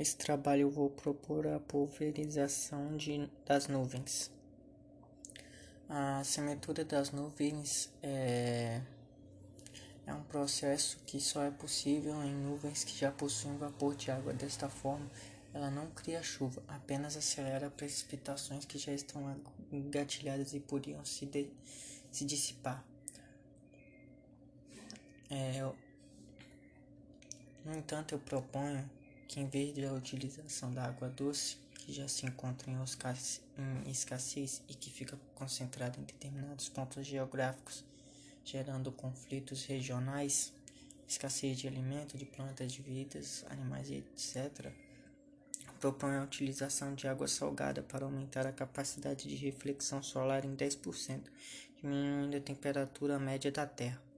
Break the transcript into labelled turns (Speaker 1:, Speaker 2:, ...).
Speaker 1: Nesse trabalho eu vou propor a pulverização de, das nuvens. A semeadura das nuvens é, é um processo que só é possível em nuvens que já possuem vapor de água. Desta forma, ela não cria chuva, apenas acelera precipitações que já estão engatilhadas e poderiam se, de, se dissipar. É, no entanto, eu proponho que em vez da utilização da água doce, que já se encontra em escassez e que fica concentrada em determinados pontos geográficos, gerando conflitos regionais, escassez de alimento, de plantas, de vidas, animais etc., propõe a utilização de água salgada para aumentar a capacidade de reflexão solar em 10%, diminuindo a temperatura média da Terra.